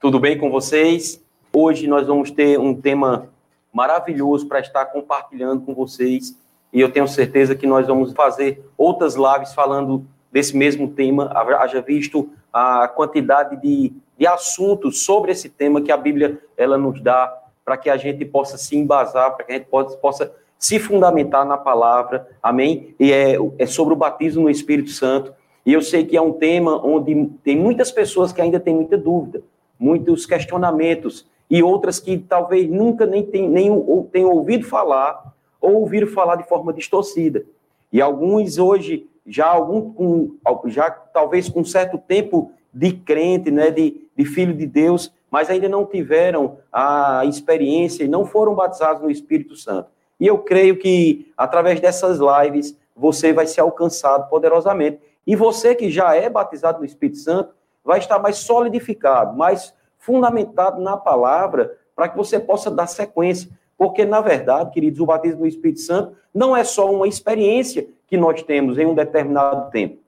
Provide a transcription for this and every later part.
Tudo bem com vocês? Hoje nós vamos ter um tema maravilhoso para estar compartilhando com vocês e eu tenho certeza que nós vamos fazer outras lives falando desse mesmo tema. Haja visto a quantidade de, de assuntos sobre esse tema que a Bíblia ela nos dá para que a gente possa se embasar, para que a gente possa, possa se fundamentar na palavra, amém? E é, é sobre o batismo no Espírito Santo. E eu sei que é um tema onde tem muitas pessoas que ainda têm muita dúvida, muitos questionamentos, e outras que talvez nunca nem, tem, nem ou, tenham ouvido falar, ou ouviram falar de forma distorcida. E alguns hoje, já algum com, já talvez com certo tempo de crente, né, de, de filho de Deus, mas ainda não tiveram a experiência e não foram batizados no Espírito Santo. E eu creio que através dessas lives você vai ser alcançado poderosamente. E você que já é batizado no Espírito Santo, vai estar mais solidificado, mais fundamentado na palavra, para que você possa dar sequência. Porque, na verdade, queridos, o batismo no Espírito Santo não é só uma experiência que nós temos em um determinado tempo.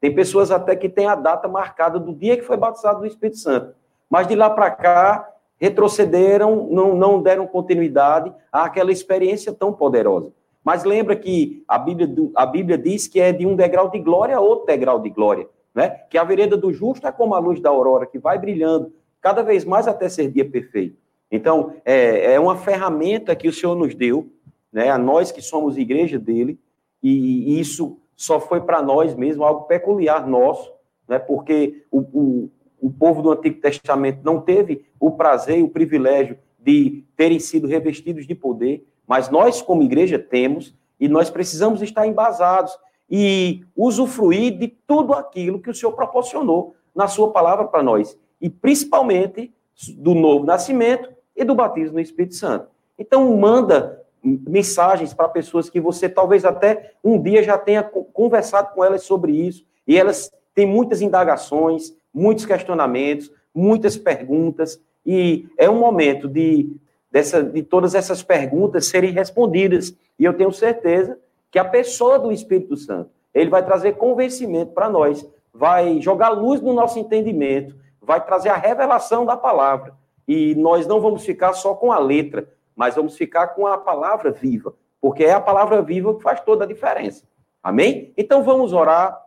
Tem pessoas até que têm a data marcada do dia que foi batizado no Espírito Santo. Mas de lá para cá, retrocederam, não, não deram continuidade àquela experiência tão poderosa. Mas lembra que a Bíblia, a Bíblia diz que é de um degrau de glória a outro degrau de glória. Né? Que a vereda do justo é como a luz da aurora, que vai brilhando cada vez mais até ser dia perfeito. Então, é, é uma ferramenta que o Senhor nos deu, né, a nós que somos igreja dele, e, isso só foi para nós mesmo algo peculiar nosso, né, porque o, o, o povo do Antigo Testamento não teve o prazer e o privilégio de terem sido revestidos de poder, mas nós, como igreja, temos, e nós precisamos estar embasados e usufruir de tudo aquilo que o Senhor proporcionou na Sua palavra para nós, e principalmente do novo nascimento e do batismo no Espírito Santo. Então, manda mensagens para pessoas que você talvez até um dia já tenha conversado com elas sobre isso, e elas têm muitas indagações, muitos questionamentos, muitas perguntas, e é um momento de dessa, de todas essas perguntas serem respondidas. E eu tenho certeza que a pessoa do Espírito Santo, ele vai trazer convencimento para nós, vai jogar luz no nosso entendimento, vai trazer a revelação da palavra. E nós não vamos ficar só com a letra, mas vamos ficar com a palavra viva, porque é a palavra viva que faz toda a diferença. Amém? Então vamos orar.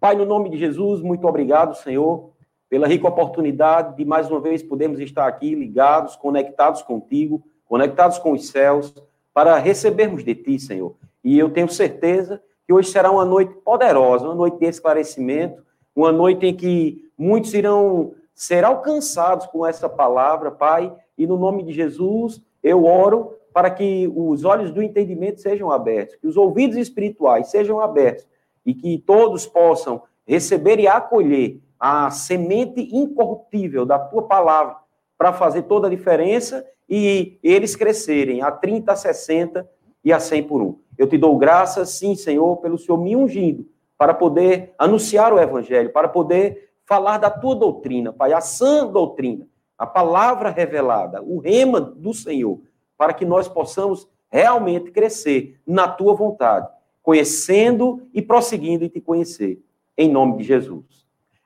Pai, no nome de Jesus, muito obrigado, Senhor, pela rica oportunidade de mais uma vez podermos estar aqui ligados, conectados contigo, conectados com os céus, para recebermos de ti, Senhor. E eu tenho certeza que hoje será uma noite poderosa, uma noite de esclarecimento, uma noite em que muitos irão ser alcançados com essa palavra, Pai, e no nome de Jesus eu oro para que os olhos do entendimento sejam abertos, que os ouvidos espirituais sejam abertos e que todos possam receber e acolher a semente incorruptível da tua palavra para fazer toda a diferença e eles crescerem a 30, a 60 e a 100 por um. Eu te dou graças, sim, Senhor, pelo Senhor me ungindo para poder anunciar o evangelho, para poder falar da tua doutrina, Pai, a sã doutrina, a palavra revelada, o rema do Senhor, para que nós possamos realmente crescer na tua vontade, conhecendo e prosseguindo em te conhecer, em nome de Jesus.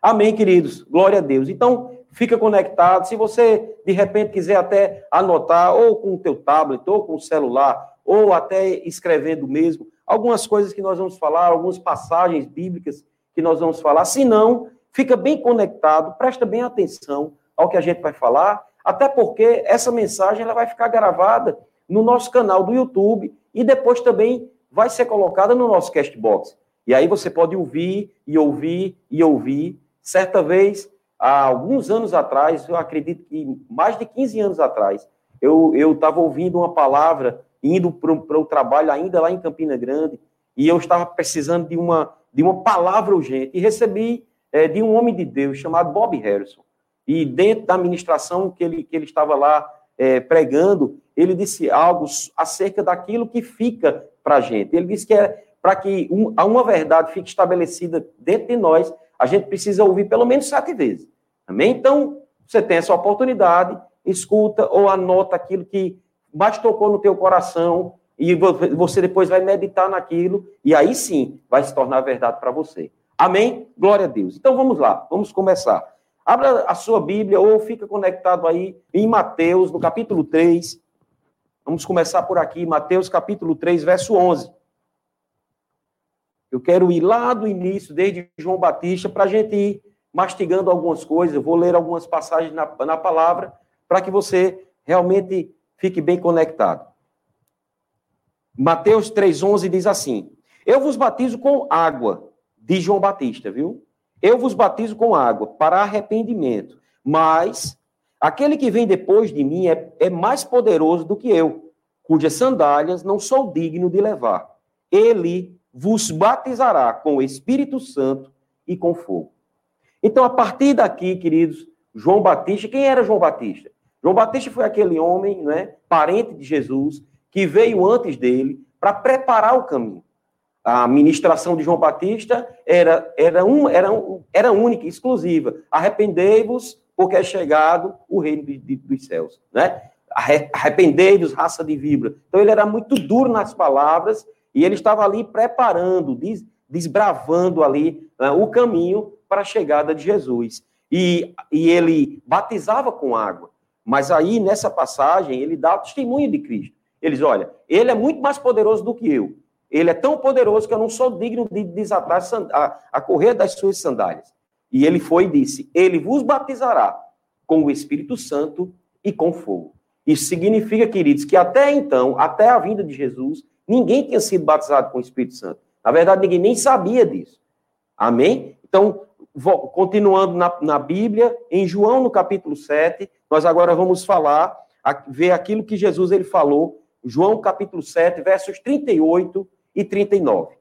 Amém, queridos. Glória a Deus. Então, fica conectado. Se você, de repente, quiser até anotar, ou com o teu tablet, ou com o celular, ou até escrevendo mesmo, algumas coisas que nós vamos falar, algumas passagens bíblicas que nós vamos falar. Se não, fica bem conectado, presta bem atenção ao que a gente vai falar, até porque essa mensagem ela vai ficar gravada no nosso canal do YouTube e depois também vai ser colocada no nosso Castbox. E aí você pode ouvir e ouvir e ouvir Certa vez, há alguns anos atrás, eu acredito que mais de 15 anos atrás, eu estava ouvindo uma palavra, indo para o trabalho ainda lá em Campina Grande, e eu estava precisando de uma, de uma palavra urgente, e recebi é, de um homem de Deus chamado Bob Harrison. E dentro da administração que ele, que ele estava lá é, pregando, ele disse algo acerca daquilo que fica para a gente. Ele disse que é para que um, uma verdade fique estabelecida dentro de nós, a gente precisa ouvir pelo menos sete vezes. Amém? Então, você tem essa oportunidade, escuta ou anota aquilo que mais tocou no teu coração e você depois vai meditar naquilo e aí sim vai se tornar verdade para você. Amém? Glória a Deus. Então vamos lá, vamos começar. Abra a sua Bíblia ou fica conectado aí em Mateus, no capítulo 3. Vamos começar por aqui, Mateus capítulo 3, verso 11. Eu quero ir lá do início, desde João Batista, para a gente ir mastigando algumas coisas. Vou ler algumas passagens na, na palavra, para que você realmente fique bem conectado. Mateus 3,11 diz assim: Eu vos batizo com água, de João Batista, viu? Eu vos batizo com água para arrependimento, mas aquele que vem depois de mim é, é mais poderoso do que eu, cujas sandálias não sou digno de levar. Ele vos batizará com o Espírito Santo e com fogo. Então, a partir daqui, queridos, João Batista, quem era João Batista? João Batista foi aquele homem, né, parente de Jesus, que veio antes dele para preparar o caminho. A ministração de João Batista era, era, um, era, era única, exclusiva. Arrependei-vos, porque é chegado o reino de, de, dos céus. Né? Arrependei-vos, raça de vibra. Então ele era muito duro nas palavras e ele estava ali preparando, des, desbravando ali né, o caminho para a chegada de Jesus. E, e ele batizava com água. Mas aí, nessa passagem, ele dá o testemunho de Cristo. Ele diz: olha, ele é muito mais poderoso do que eu. Ele é tão poderoso que eu não sou digno de desatar a, a correr das suas sandálias. E ele foi e disse: Ele vos batizará com o Espírito Santo e com fogo. Isso significa, queridos, que até então, até a vinda de Jesus, ninguém tinha sido batizado com o Espírito Santo. Na verdade, ninguém nem sabia disso. Amém? Então, continuando na, na Bíblia, em João, no capítulo 7, nós agora vamos falar, ver aquilo que Jesus ele falou, João capítulo 7, versos 38 e 39.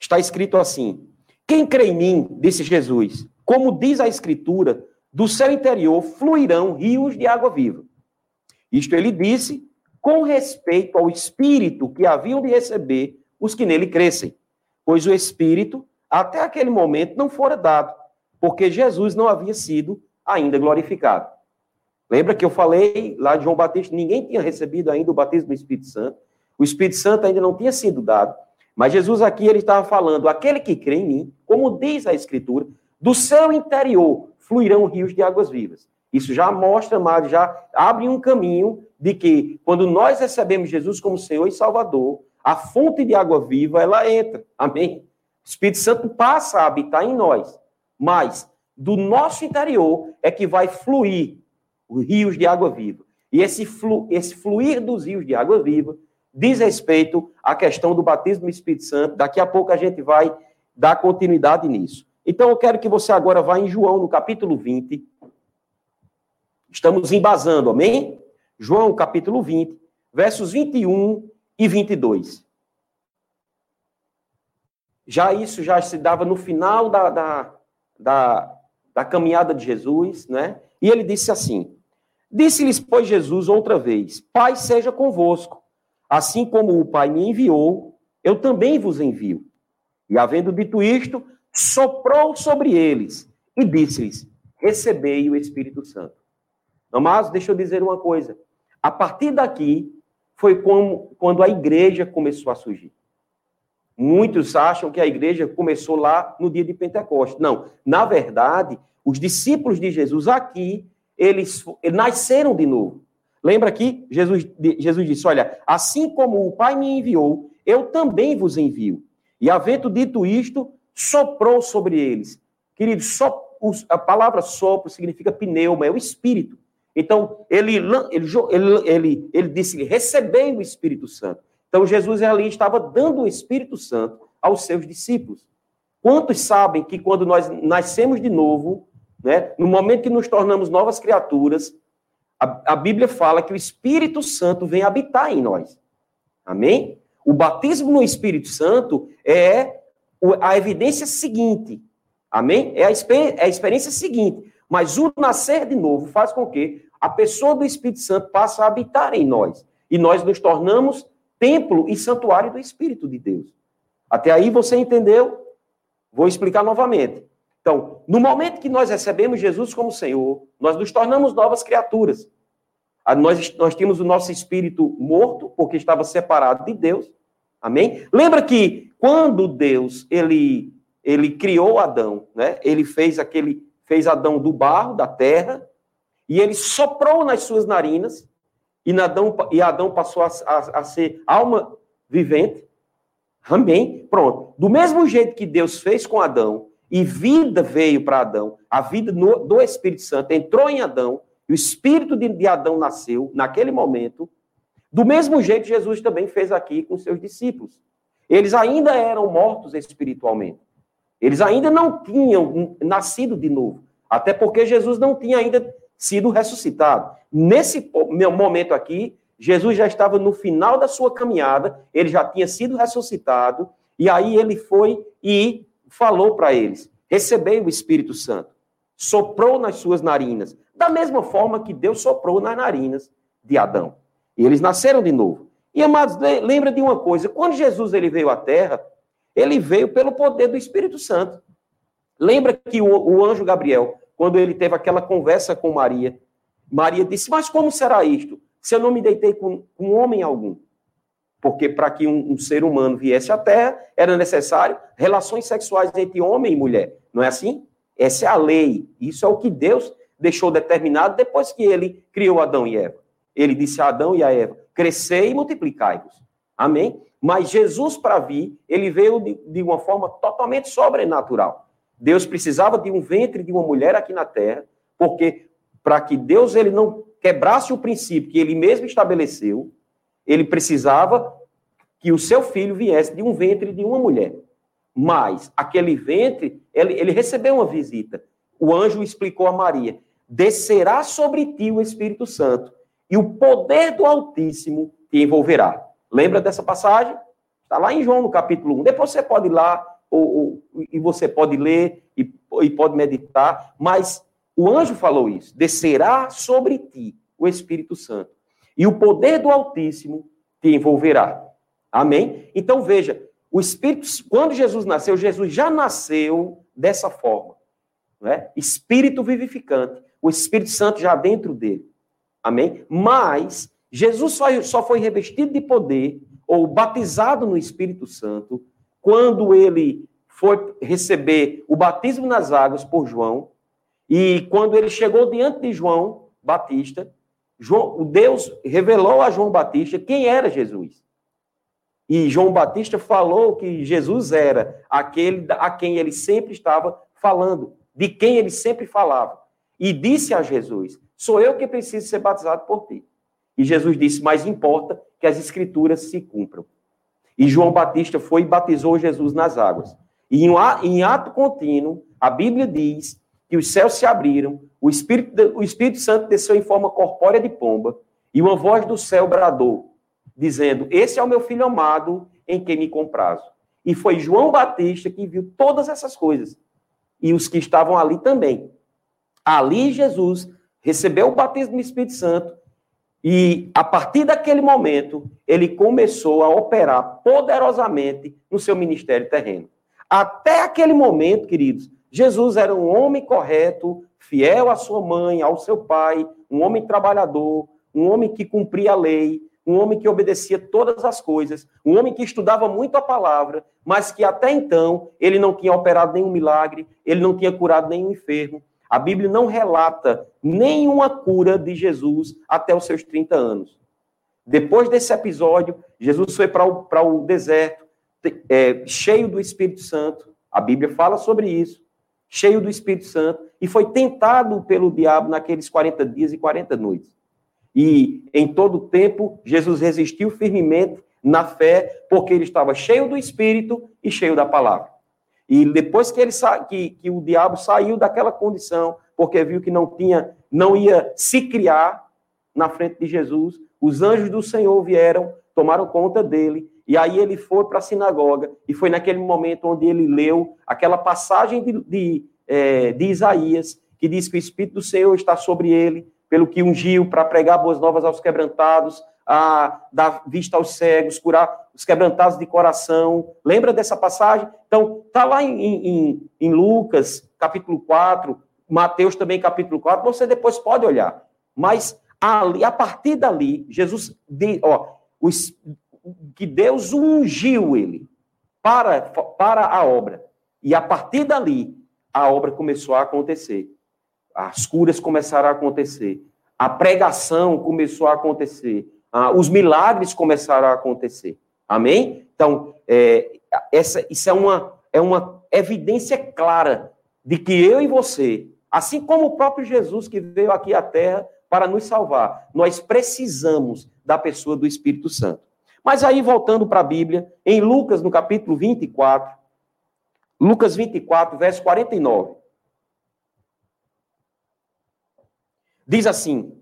Está escrito assim: Quem crê em mim, disse Jesus, como diz a Escritura, do seu interior fluirão rios de água viva. Isto ele disse com respeito ao Espírito que haviam de receber os que nele crescem, pois o Espírito, até aquele momento, não fora dado, porque Jesus não havia sido ainda glorificado. Lembra que eu falei lá de João Batista, ninguém tinha recebido ainda o batismo do Espírito Santo. O Espírito Santo ainda não tinha sido dado. Mas Jesus aqui ele estava falando: aquele que crê em mim, como diz a Escritura, do seu interior fluirão rios de águas vivas. Isso já mostra, mas já abre um caminho de que quando nós recebemos Jesus como Senhor e Salvador, a fonte de água viva ela entra. Amém. O Espírito Santo passa a habitar em nós, mas do nosso interior é que vai fluir os rios de água viva. E esse, flu, esse fluir dos rios de água viva diz respeito à questão do batismo do Espírito Santo. Daqui a pouco a gente vai dar continuidade nisso. Então eu quero que você agora vá em João, no capítulo 20. Estamos embasando, amém? João, capítulo 20, versos 21 e 22. Já isso já se dava no final da, da, da, da caminhada de Jesus, né? E ele disse assim: Disse-lhes, pois, Jesus outra vez: Pai seja convosco. Assim como o Pai me enviou, eu também vos envio. E havendo dito isto, soprou sobre eles e disse-lhes: Recebei o Espírito Santo. Mas deixa eu dizer uma coisa. A partir daqui foi como, quando a igreja começou a surgir. Muitos acham que a igreja começou lá no dia de Pentecostes. Não, na verdade, os discípulos de Jesus aqui, eles, eles nasceram de novo. Lembra que Jesus, Jesus disse: Olha, assim como o Pai me enviou, eu também vos envio. E havendo dito isto, soprou sobre eles. Queridos, so, a palavra sopro significa pneuma, é o espírito. Então, ele, ele, ele, ele, disse: recebendo o Espírito Santo. Então, Jesus ali estava dando o Espírito Santo aos seus discípulos. Quantos sabem que quando nós nascemos de novo, né, no momento que nos tornamos novas criaturas, a, a Bíblia fala que o Espírito Santo vem habitar em nós. Amém? O batismo no Espírito Santo é a evidência seguinte. Amém? É a, é a experiência seguinte. Mas o nascer de novo faz com que a pessoa do Espírito Santo passe a habitar em nós. E nós nos tornamos templo e santuário do Espírito de Deus. Até aí você entendeu? Vou explicar novamente. Então, no momento que nós recebemos Jesus como Senhor, nós nos tornamos novas criaturas. Ah, nós, nós tínhamos o nosso espírito morto, porque estava separado de Deus. Amém? Lembra que quando Deus ele, ele criou Adão, né? ele fez aquele fez Adão do barro, da terra, e ele soprou nas suas narinas, e Adão, e Adão passou a, a, a ser alma vivente. Amém? Pronto. Do mesmo jeito que Deus fez com Adão, e vida veio para Adão, a vida no, do Espírito Santo entrou em Adão, e o espírito de, de Adão nasceu naquele momento. Do mesmo jeito, Jesus também fez aqui com seus discípulos. Eles ainda eram mortos espiritualmente. Eles ainda não tinham nascido de novo. Até porque Jesus não tinha ainda sido ressuscitado. Nesse momento aqui, Jesus já estava no final da sua caminhada, ele já tinha sido ressuscitado, e aí ele foi e falou para eles: recebei o Espírito Santo. Soprou nas suas narinas, da mesma forma que Deus soprou nas narinas de Adão. E eles nasceram de novo. E amados, lembra de uma coisa: quando Jesus ele veio à Terra, ele veio pelo poder do Espírito Santo. Lembra que o anjo Gabriel, quando ele teve aquela conversa com Maria, Maria disse: Mas como será isto? Se eu não me deitei com, com homem algum? Porque para que um, um, ser humano viesse à Terra, era necessário relações sexuais entre homem e mulher. Não é assim? Essa é a lei. Isso é o que Deus deixou determinado depois que ele criou Adão e Eva. Ele disse a Adão e a Eva: crescei e multiplicai-vos. Amém? Mas Jesus, para vir, ele veio de, de uma forma totalmente sobrenatural. Deus precisava de um ventre de uma mulher aqui na terra, porque para que Deus ele não quebrasse o princípio que ele mesmo estabeleceu, ele precisava que o seu filho viesse de um ventre de uma mulher. Mas aquele ventre, ele, ele recebeu uma visita. O anjo explicou a Maria: descerá sobre ti o Espírito Santo, e o poder do Altíssimo te envolverá. Lembra dessa passagem? Está lá em João, no capítulo 1. Depois você pode ir lá, ou, ou, e você pode ler e, e pode meditar, mas o anjo falou isso: descerá sobre ti o Espírito Santo, e o poder do Altíssimo te envolverá. Amém? Então veja, o Espírito, quando Jesus nasceu, Jesus já nasceu dessa forma, né? Espírito vivificante, o Espírito Santo já dentro dele. Amém? Mas Jesus só, só foi revestido de poder ou batizado no Espírito Santo quando ele foi receber o batismo nas águas por João e quando ele chegou diante de João Batista, João, Deus revelou a João Batista quem era Jesus. E João Batista falou que Jesus era aquele a quem ele sempre estava falando, de quem ele sempre falava. E disse a Jesus: Sou eu que preciso ser batizado por ti. E Jesus disse: Mas importa que as escrituras se cumpram. E João Batista foi e batizou Jesus nas águas. E em ato contínuo, a Bíblia diz que os céus se abriram, o Espírito, o Espírito Santo desceu em forma corpórea de pomba, e uma voz do céu bradou, dizendo: Esse é o meu filho amado, em quem me comprazo. E foi João Batista que viu todas essas coisas. E os que estavam ali também. Ali Jesus recebeu o batismo do Espírito Santo e a partir daquele momento ele começou a operar poderosamente no seu ministério terreno. Até aquele momento, queridos, Jesus era um homem correto, fiel à sua mãe, ao seu pai, um homem trabalhador, um homem que cumpria a lei, um homem que obedecia todas as coisas, um homem que estudava muito a palavra, mas que até então ele não tinha operado nenhum milagre, ele não tinha curado nenhum enfermo, a Bíblia não relata nenhuma cura de Jesus até os seus 30 anos. Depois desse episódio, Jesus foi para o, para o deserto, é, cheio do Espírito Santo. A Bíblia fala sobre isso. Cheio do Espírito Santo. E foi tentado pelo diabo naqueles 40 dias e 40 noites. E em todo o tempo, Jesus resistiu firmemente na fé, porque ele estava cheio do Espírito e cheio da palavra. E depois que ele que, que o diabo saiu daquela condição, porque viu que não tinha, não ia se criar na frente de Jesus, os anjos do Senhor vieram, tomaram conta dele, e aí ele foi para a sinagoga, e foi naquele momento onde ele leu aquela passagem de, de, é, de Isaías, que diz que o Espírito do Senhor está sobre ele, pelo que ungiu para pregar boas novas aos quebrantados, a dar vista aos cegos, curar os quebrantados de coração. Lembra dessa passagem? Então, está lá em, em, em, Lucas, capítulo 4, Mateus também, capítulo 4, você depois pode olhar. Mas ali, a partir dali, Jesus, ó, os, que Deus ungiu ele para, para a obra. E a partir dali, a obra começou a acontecer. As curas começaram a acontecer, a pregação começou a acontecer, ah, os milagres começaram a acontecer. Amém? Então, é, essa, isso é uma, é uma evidência clara de que eu e você, assim como o próprio Jesus que veio aqui à Terra para nos salvar, nós precisamos da pessoa do Espírito Santo. Mas aí, voltando para a Bíblia, em Lucas, no capítulo 24, Lucas 24, verso 49. Diz assim: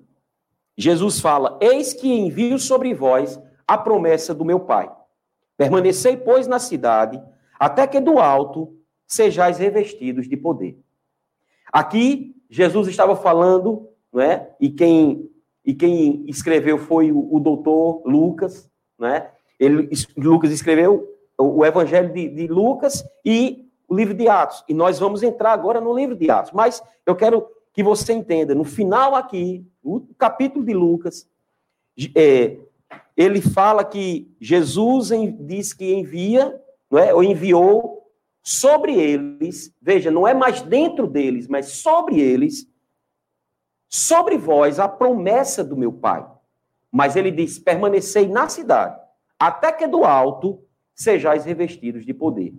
Jesus fala: Eis que envio sobre vós a promessa do meu Pai. Permanecei, pois, na cidade, até que do alto sejais revestidos de poder. Aqui, Jesus estava falando, não é? E quem, e quem escreveu foi o, o doutor Lucas, não é? Ele, Lucas escreveu o, o Evangelho de, de Lucas e o livro de Atos. E nós vamos entrar agora no livro de Atos. Mas eu quero que você entenda, no final aqui, no capítulo de Lucas, é, ele fala que Jesus diz que envia, não é? ou enviou sobre eles, veja, não é mais dentro deles, mas sobre eles, sobre vós a promessa do meu Pai. Mas ele diz: permanecei na cidade, até que do alto sejais revestidos de poder.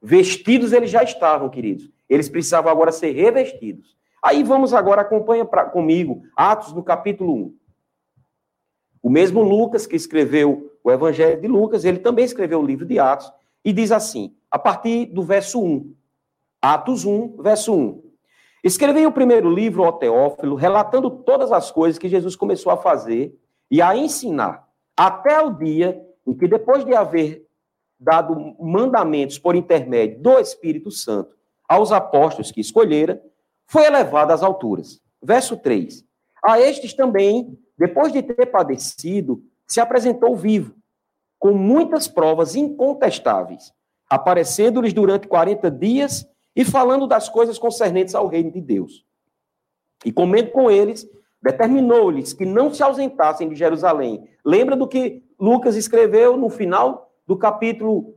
Vestidos eles já estavam, queridos. Eles precisavam agora ser revestidos. Aí vamos agora, acompanha pra, comigo, Atos no capítulo 1. O mesmo Lucas que escreveu o Evangelho de Lucas, ele também escreveu o livro de Atos, e diz assim, a partir do verso 1. Atos 1, verso 1. Escrevi o primeiro livro ao Teófilo, relatando todas as coisas que Jesus começou a fazer e a ensinar, até o dia em que, depois de haver dado mandamentos por intermédio do Espírito Santo aos apóstolos que escolhera, foi elevado às alturas. Verso 3. A estes também, depois de ter padecido, se apresentou vivo, com muitas provas incontestáveis, aparecendo-lhes durante 40 dias e falando das coisas concernentes ao reino de Deus. E comendo com eles, determinou-lhes que não se ausentassem de Jerusalém. Lembra do que Lucas escreveu no final do capítulo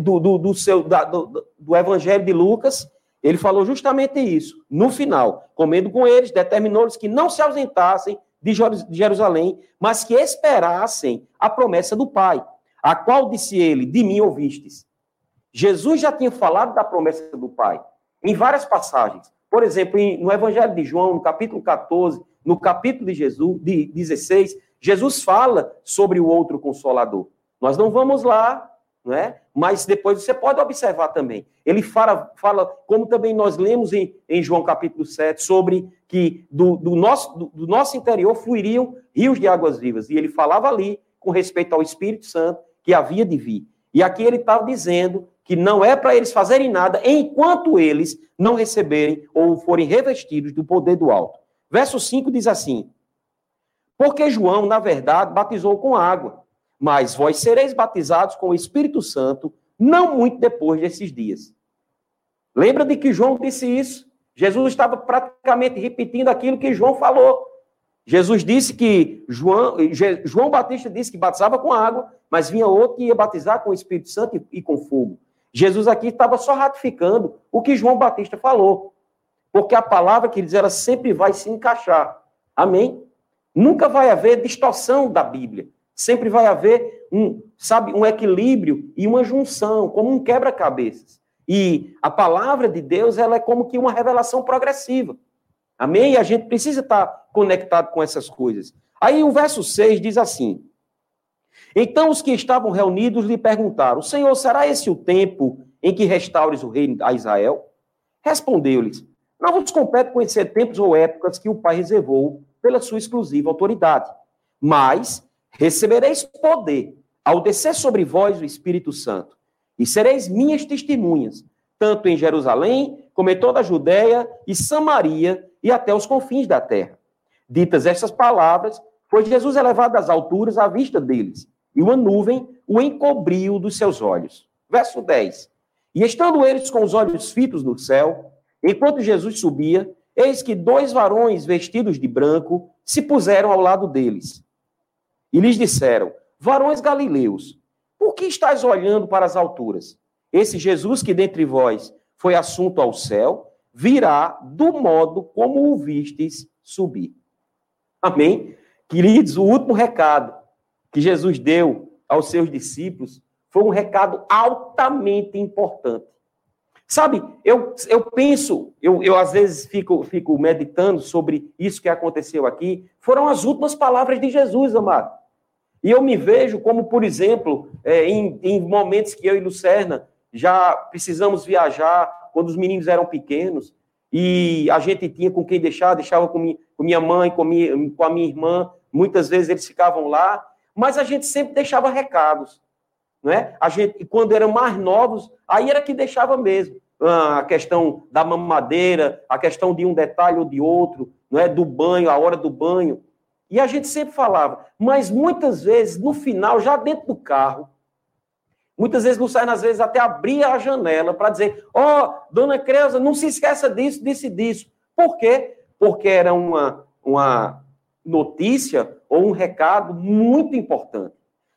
do, do, do, seu, da, do, do Evangelho de Lucas? Ele falou justamente isso. No final, comendo com eles, determinou-lhes que não se ausentassem de Jerusalém, mas que esperassem a promessa do Pai, a qual disse ele: De mim ouvistes. Jesus já tinha falado da promessa do Pai em várias passagens. Por exemplo, no Evangelho de João, no capítulo 14, no capítulo de Jesus, de 16, Jesus fala sobre o outro consolador. Nós não vamos lá não é? Mas depois você pode observar também. Ele fala, fala como também nós lemos em, em João capítulo 7, sobre que do, do nosso, do, do, nosso interior fluiriam rios de águas vivas. E ele falava ali, com respeito ao Espírito Santo, que havia de vir. E aqui ele estava dizendo que não é para eles fazerem nada enquanto eles não receberem ou forem revestidos do poder do alto. Verso 5 diz assim: Porque João, na verdade, batizou com água mas vós sereis batizados com o Espírito Santo não muito depois desses dias. Lembra de que João disse isso? Jesus estava praticamente repetindo aquilo que João falou. Jesus disse que João, João Batista disse que batizava com água, mas vinha outro que ia batizar com o Espírito Santo e, com fogo. Jesus aqui estava só ratificando o que João Batista falou. Porque a palavra que diz, ela sempre vai se encaixar. Amém? Nunca vai haver distorção da Bíblia. Sempre vai haver um, sabe, um equilíbrio e uma junção, como um quebra-cabeças. E a palavra de Deus, ela é como que uma revelação progressiva. Amém? E a gente precisa estar conectado com essas coisas. Aí o verso 6 diz assim: Então os que estavam reunidos lhe perguntaram: Senhor, será esse o tempo em que restaures o reino a Israel? Respondeu-lhes: Não vos compete conhecer tempos ou épocas que o Pai reservou pela sua exclusiva autoridade. Mas Recebereis poder ao descer sobre vós o Espírito Santo, e sereis minhas testemunhas, tanto em Jerusalém, como em toda a Judéia e Samaria e até os confins da terra. Ditas estas palavras, foi Jesus elevado às alturas à vista deles, e uma nuvem o encobriu dos seus olhos. Verso 10. E estando eles com os olhos fitos no céu, enquanto Jesus subia, eis que dois varões vestidos de branco se puseram ao lado deles. E lhes disseram: Varões galileus, por que estáis olhando para as alturas? Esse Jesus que dentre vós foi assunto ao céu, virá do modo como o vistes subir. Amém? Queridos, o último recado que Jesus deu aos seus discípulos foi um recado altamente importante. Sabe, eu, eu penso, eu, eu às vezes fico, fico meditando sobre isso que aconteceu aqui, foram as últimas palavras de Jesus, amado. E eu me vejo como, por exemplo, é, em, em momentos que eu e Lucerna já precisamos viajar, quando os meninos eram pequenos, e a gente tinha com quem deixar, deixava com, mi, com minha mãe, com, minha, com a minha irmã, muitas vezes eles ficavam lá, mas a gente sempre deixava recados, não é? A gente, quando eram mais novos, aí era que deixava mesmo. Ah, a questão da mamadeira, a questão de um detalhe ou de outro, não é? Do banho, a hora do banho. E a gente sempre falava, mas muitas vezes, no final, já dentro do carro, muitas vezes Luciano, às vezes, até abria a janela para dizer: Ó, oh, dona Creuza, não se esqueça disso, disso e disso. Por quê? Porque era uma, uma notícia ou um recado muito importante.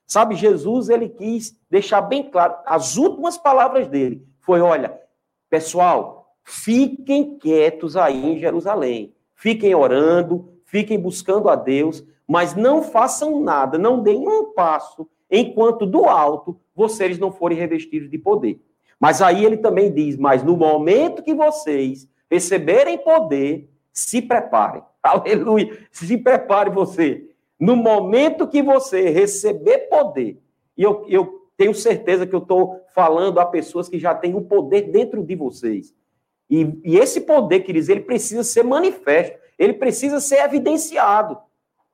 Sabe, Jesus, ele quis deixar bem claro, as últimas palavras dele foi: olha, pessoal, fiquem quietos aí em Jerusalém, fiquem orando, fiquem buscando a Deus, mas não façam nada, não deem um passo, enquanto do alto vocês não forem revestidos de poder. Mas aí ele também diz: mas no momento que vocês receberem poder, se preparem. Aleluia. Se prepare você. No momento que você receber poder, e eu, eu tenho certeza que eu estou falando a pessoas que já têm o poder dentro de vocês. E, e esse poder, queridos, ele precisa ser manifesto ele precisa ser evidenciado.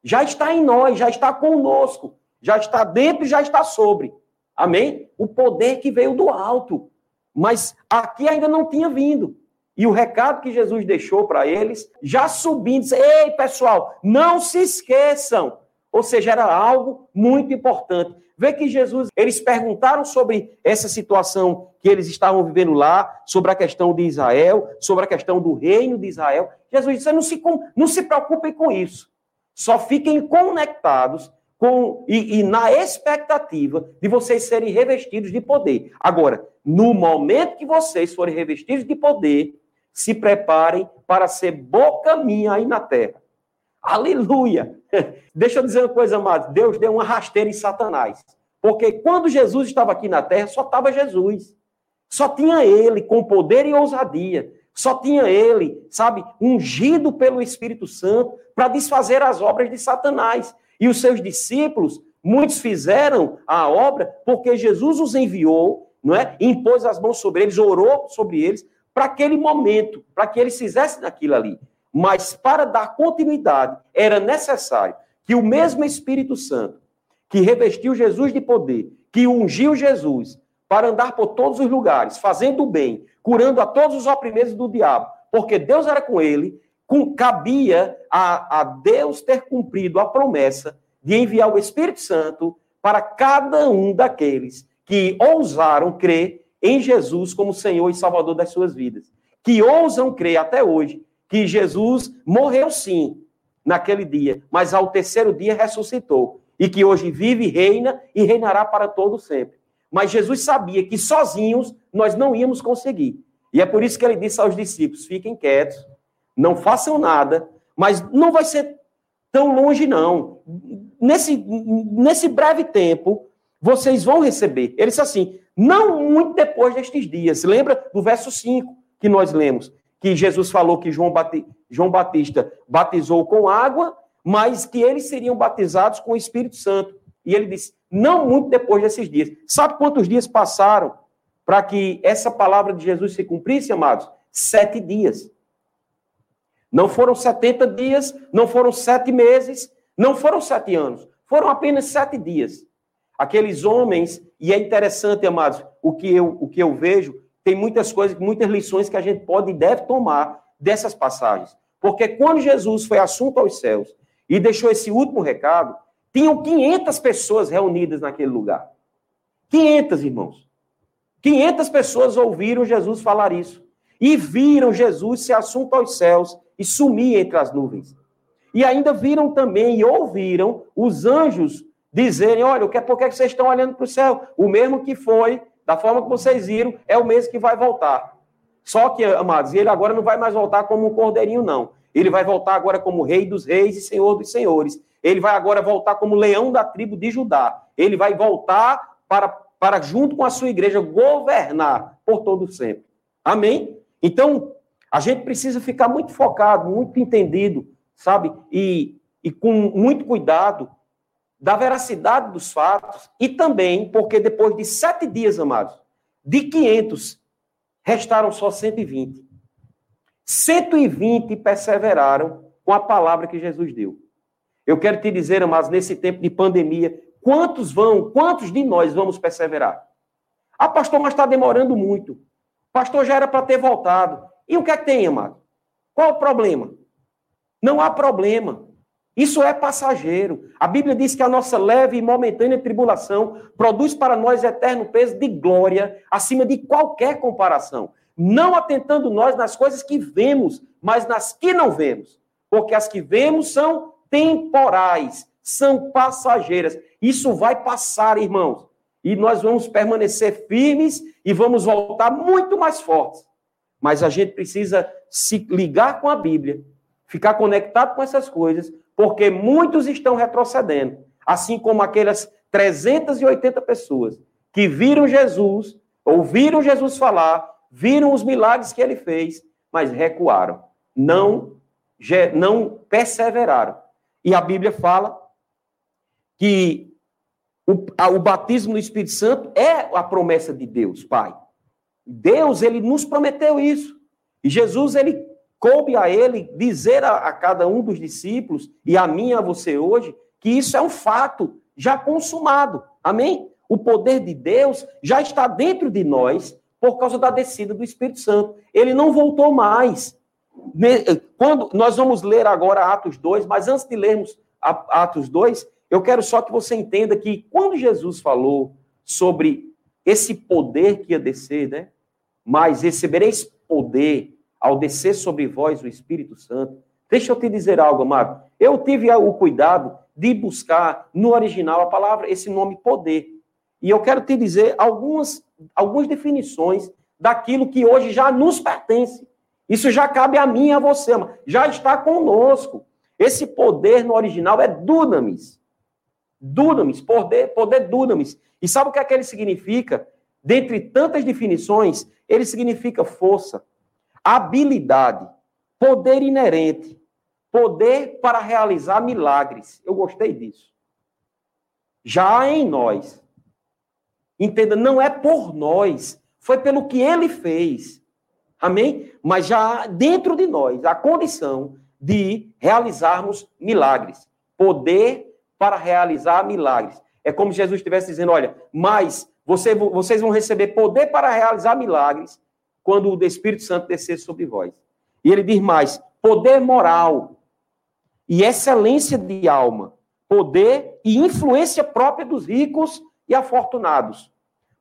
Já está em nós, já está conosco, já está dentro e já está sobre. Amém? O poder que veio do alto. Mas aqui ainda não tinha vindo. E o recado que Jesus deixou para eles, já subindo, disse, ei, pessoal, não se esqueçam. Ou seja, era algo muito importante. Vê que Jesus, eles perguntaram sobre essa situação que eles estavam vivendo lá, sobre a questão de Israel, sobre a questão do reino de Israel. Jesus disse: não se, não se preocupem com isso. Só fiquem conectados com, e, e na expectativa de vocês serem revestidos de poder. Agora, no momento que vocês forem revestidos de poder, se preparem para ser boca minha aí na terra. Aleluia! Deixa eu dizer uma coisa, amado. Deus deu uma rasteira em Satanás. Porque quando Jesus estava aqui na terra, só estava Jesus. Só tinha ele com poder e ousadia. Só tinha ele, sabe, ungido pelo Espírito Santo para desfazer as obras de Satanás. E os seus discípulos, muitos fizeram a obra porque Jesus os enviou, não é? Impôs as mãos sobre eles, orou sobre eles para aquele momento, para que eles fizessem aquilo ali. Mas para dar continuidade, era necessário que o mesmo Espírito Santo, que revestiu Jesus de poder, que ungiu Jesus para andar por todos os lugares, fazendo o bem, curando a todos os oprimidos do diabo, porque Deus era com ele, com, cabia a, a Deus ter cumprido a promessa de enviar o Espírito Santo para cada um daqueles que ousaram crer em Jesus como Senhor e Salvador das suas vidas, que ousam crer até hoje que Jesus morreu sim naquele dia, mas ao terceiro dia ressuscitou e que hoje vive, reina e reinará para todo sempre. Mas Jesus sabia que sozinhos nós não íamos conseguir. E é por isso que ele disse aos discípulos: fiquem quietos, não façam nada, mas não vai ser tão longe, não. Nesse, nesse breve tempo, vocês vão receber. Ele disse assim: não muito depois destes dias. Lembra do verso 5 que nós lemos? Que Jesus falou que João, João Batista batizou com água, mas que eles seriam batizados com o Espírito Santo. E ele disse: não muito depois desses dias. Sabe quantos dias passaram para que essa palavra de Jesus se cumprisse, amados? Sete dias. Não foram 70 dias, não foram sete meses, não foram sete anos, foram apenas sete dias. Aqueles homens, e é interessante, amados, o que eu, o que eu vejo, tem muitas coisas, muitas lições que a gente pode e deve tomar dessas passagens. Porque quando Jesus foi assunto aos céus e deixou esse último recado, tinham 500 pessoas reunidas naquele lugar. 500, irmãos. 500 pessoas ouviram Jesus falar isso. E viram Jesus ser assunto aos céus e sumir entre as nuvens. E ainda viram também e ouviram os anjos dizerem: Olha, por que vocês estão olhando para o céu? O mesmo que foi da forma que vocês viram, é o mesmo que vai voltar. Só que, amados, ele agora não vai mais voltar como um cordeirinho, não. Ele vai voltar agora como rei dos reis e senhor dos senhores. Ele vai agora voltar como leão da tribo de Judá. Ele vai voltar para, para junto com a sua igreja, governar por todo sempre. Amém? Então, a gente precisa ficar muito focado, muito entendido, sabe? E, e com muito cuidado da veracidade dos fatos e também porque depois de sete dias, amados, de 500, restaram só 120. 120 perseveraram com a palavra que Jesus deu. Eu quero te dizer, amados, nesse tempo de pandemia, quantos vão, quantos de nós vamos perseverar? Ah, pastor, mas está demorando muito. Pastor, já era para ter voltado. E o que é que tem, amado? Qual o problema? Não há problema. Isso é passageiro. A Bíblia diz que a nossa leve e momentânea tribulação produz para nós eterno peso de glória acima de qualquer comparação. Não atentando nós nas coisas que vemos, mas nas que não vemos. Porque as que vemos são temporais, são passageiras. Isso vai passar, irmãos. E nós vamos permanecer firmes e vamos voltar muito mais fortes. Mas a gente precisa se ligar com a Bíblia, ficar conectado com essas coisas, porque muitos estão retrocedendo, assim como aquelas 380 pessoas que viram Jesus, ouviram Jesus falar, viram os milagres que ele fez, mas recuaram, não não perseveraram. E a Bíblia fala que o, a, o batismo no Espírito Santo é a promessa de Deus, Pai. Deus, ele nos prometeu isso. E Jesus, ele coube a ele dizer a, a, cada um dos discípulos, e a mim e a você hoje, que isso é um fato já consumado. Amém? O poder de Deus já está dentro de nós por causa da descida do Espírito Santo. Ele não voltou mais. Quando nós vamos ler agora Atos 2, mas antes de lermos Atos 2, eu quero só que você entenda que quando Jesus falou sobre esse poder que ia descer, né? Mas recebereis poder ao descer sobre vós o Espírito Santo. Deixa eu te dizer algo, amado. Eu tive o cuidado de buscar no original a palavra, esse nome poder. E eu quero te dizer algumas, algumas definições daquilo que hoje já nos pertence. Isso já cabe a mim e a você, já está conosco. Esse poder no original é dunamis. Dunamis, poder, poder dunamis. E sabe o que é que ele significa? Dentre tantas definições, ele significa força, habilidade, poder inerente, poder para realizar milagres. Eu gostei disso. Já em nós. Entenda, não é por nós, foi pelo que ele fez. Amém? Mas já dentro de nós a condição de realizarmos milagres. Poder para realizar milagres. É como Jesus estivesse dizendo: olha, mas você, vocês vão receber poder para realizar milagres quando o Espírito Santo descer sobre vós. E ele diz mais: poder moral e excelência de alma, poder e influência própria dos ricos e afortunados,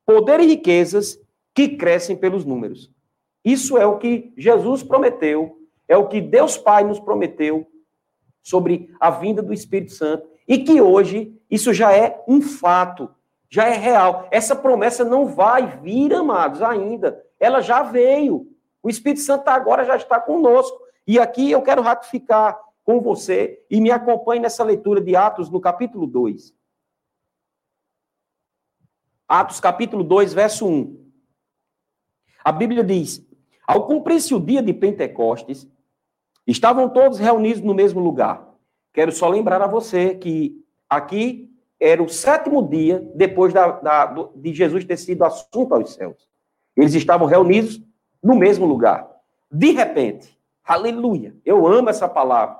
poder e riquezas que crescem pelos números. Isso é o que Jesus prometeu, é o que Deus Pai nos prometeu sobre a vinda do Espírito Santo e que hoje isso já é um fato, já é real. Essa promessa não vai vir, amados, ainda ela já veio. O Espírito Santo agora já está conosco. E aqui eu quero ratificar com você e me acompanhe nessa leitura de Atos no capítulo 2. Atos capítulo 2, verso 1. A Bíblia diz: Ao cumprir-se o dia de Pentecostes, estavam todos reunidos no mesmo lugar. Quero só lembrar a você que aqui era o sétimo dia depois da, da, de Jesus ter sido assunto aos céus. Eles estavam reunidos no mesmo lugar. De repente, aleluia, eu amo essa palavra.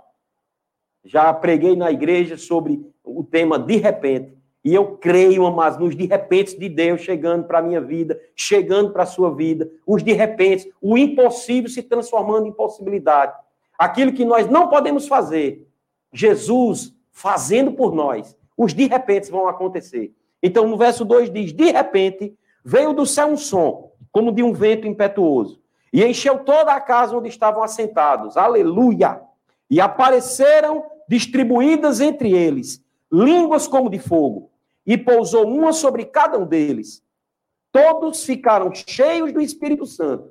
Já preguei na igreja sobre o tema de repente. E eu creio, mas nos de repente de Deus chegando para a minha vida, chegando para a sua vida, os de repente, o impossível se transformando em possibilidade. Aquilo que nós não podemos fazer, Jesus fazendo por nós, os de repente vão acontecer. Então, no verso 2 diz: De repente veio do céu um som, como de um vento impetuoso, e encheu toda a casa onde estavam assentados. Aleluia! E apareceram distribuídas entre eles línguas como de fogo, e pousou uma sobre cada um deles. Todos ficaram cheios do Espírito Santo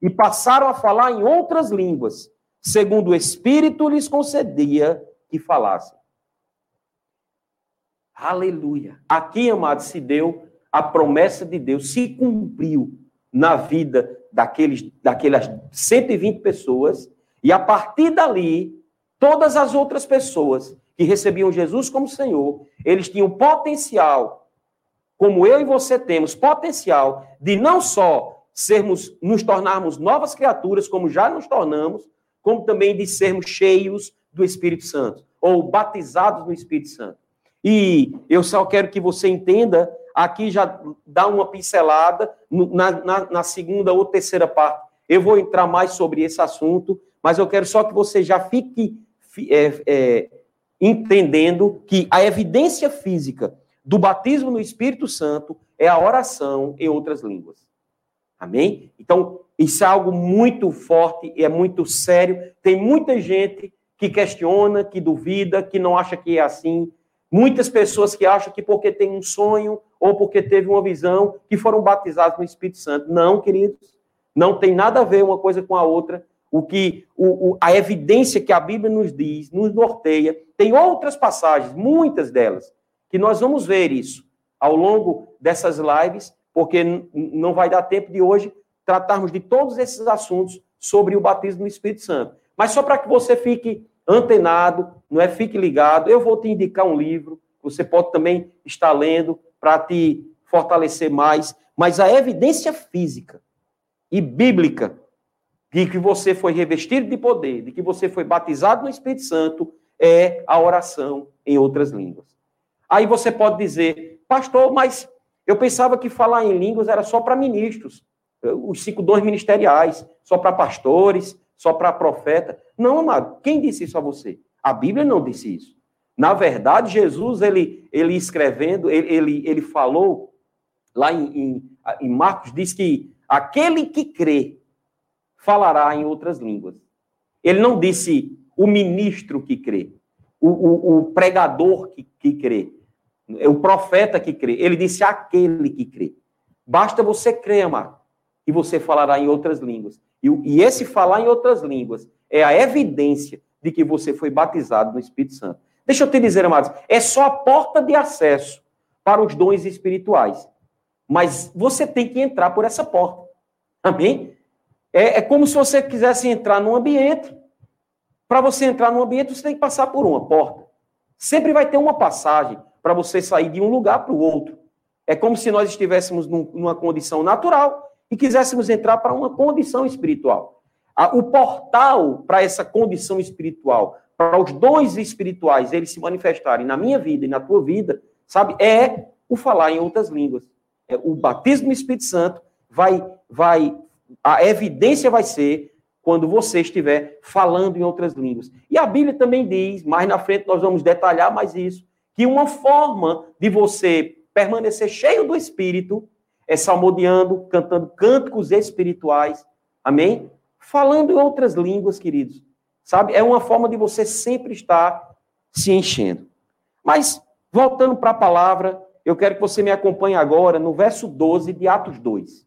e passaram a falar em outras línguas, segundo o Espírito lhes concedia que falassem. Aleluia. Aqui, amados, se deu a promessa de Deus, se cumpriu na vida daqueles, daquelas 120 pessoas, e a partir dali, todas as outras pessoas que recebiam Jesus como Senhor, eles tinham potencial, como eu e você temos, potencial de não só sermos, nos tornarmos novas criaturas, como já nos tornamos, como também de sermos cheios do Espírito Santo, ou batizados no Espírito Santo. E eu só quero que você entenda, aqui já dá uma pincelada, na, na, na segunda ou terceira parte, eu vou entrar mais sobre esse assunto, mas eu quero só que você já fique é, é, entendendo que a evidência física do batismo no Espírito Santo é a oração em outras línguas. Amém? Então, isso é algo muito forte e é muito sério. Tem muita gente que questiona, que duvida, que não acha que é assim. Muitas pessoas que acham que porque tem um sonho ou porque teve uma visão, que foram batizados no Espírito Santo. Não, queridos. Não tem nada a ver uma coisa com a outra o que o, o, a evidência que a Bíblia nos diz, nos norteia. Tem outras passagens, muitas delas, que nós vamos ver isso ao longo dessas lives, porque não vai dar tempo de hoje tratarmos de todos esses assuntos sobre o batismo no Espírito Santo. Mas só para que você fique antenado, não é? Fique ligado. Eu vou te indicar um livro, você pode também estar lendo para te fortalecer mais, mas a evidência física e bíblica de que você foi revestido de poder, de que você foi batizado no Espírito Santo, é a oração em outras línguas. Aí você pode dizer, pastor, mas eu pensava que falar em línguas era só para ministros, os cinco dons ministeriais, só para pastores, só para profeta. Não, amado, quem disse isso a você? A Bíblia não disse isso. Na verdade, Jesus, ele, ele escrevendo, ele, ele, ele falou, lá em, em, em Marcos, diz que aquele que crê falará em outras línguas. Ele não disse o ministro que crê, o, o, o pregador que, que crê, o profeta que crê. Ele disse aquele que crê. Basta você crer, amado, e você falará em outras línguas. E, e esse falar em outras línguas é a evidência de que você foi batizado no Espírito Santo. Deixa eu te dizer, amados, é só a porta de acesso para os dons espirituais. Mas você tem que entrar por essa porta. Amém? É, é como se você quisesse entrar num ambiente. Para você entrar num ambiente, você tem que passar por uma porta. Sempre vai ter uma passagem para você sair de um lugar para o outro. É como se nós estivéssemos num, numa condição natural e quiséssemos entrar para uma condição espiritual. O portal para essa condição espiritual, para os dons espirituais eles se manifestarem na minha vida e na tua vida, sabe, é o falar em outras línguas. É, o batismo no Espírito Santo vai, vai a evidência vai ser quando você estiver falando em outras línguas. E a Bíblia também diz, mais na frente nós vamos detalhar mais isso, que uma forma de você permanecer cheio do Espírito é salmodiando, cantando cânticos espirituais, amém? Falando em outras línguas, queridos. Sabe? É uma forma de você sempre estar se enchendo. Mas, voltando para a palavra, eu quero que você me acompanhe agora no verso 12 de Atos 2.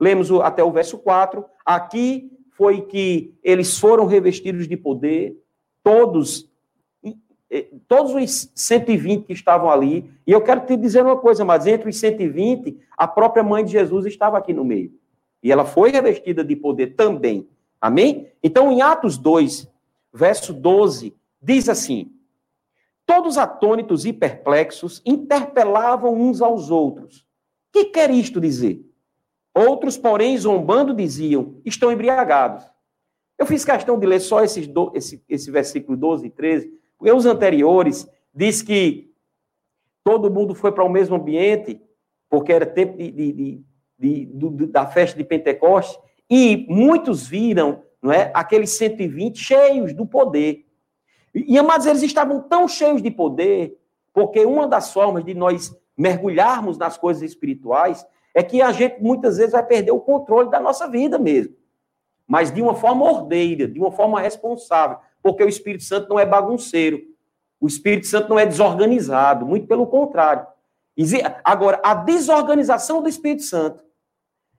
Lemos até o verso 4. Aqui foi que eles foram revestidos de poder, todos, todos os 120 que estavam ali. E eu quero te dizer uma coisa, mas entre os 120, a própria mãe de Jesus estava aqui no meio. E ela foi revestida de poder também. Amém? Então, em Atos 2, verso 12, diz assim: Todos atônitos e perplexos interpelavam uns aos outros. Que quer isto dizer? Outros, porém, zombando, diziam: estão embriagados. Eu fiz questão de ler só esses do, esse, esse versículo 12 e 13, porque os anteriores diz que todo mundo foi para o mesmo ambiente, porque era tempo de, de, de, da festa de Pentecostes, e muitos viram não é, aqueles 120 cheios do poder. E, amados, eles estavam tão cheios de poder, porque uma das formas de nós mergulharmos nas coisas espirituais é que a gente muitas vezes vai perder o controle da nossa vida mesmo. Mas de uma forma ordeira, de uma forma responsável, porque o Espírito Santo não é bagunceiro. O Espírito Santo não é desorganizado, muito pelo contrário. Agora, a desorganização do Espírito Santo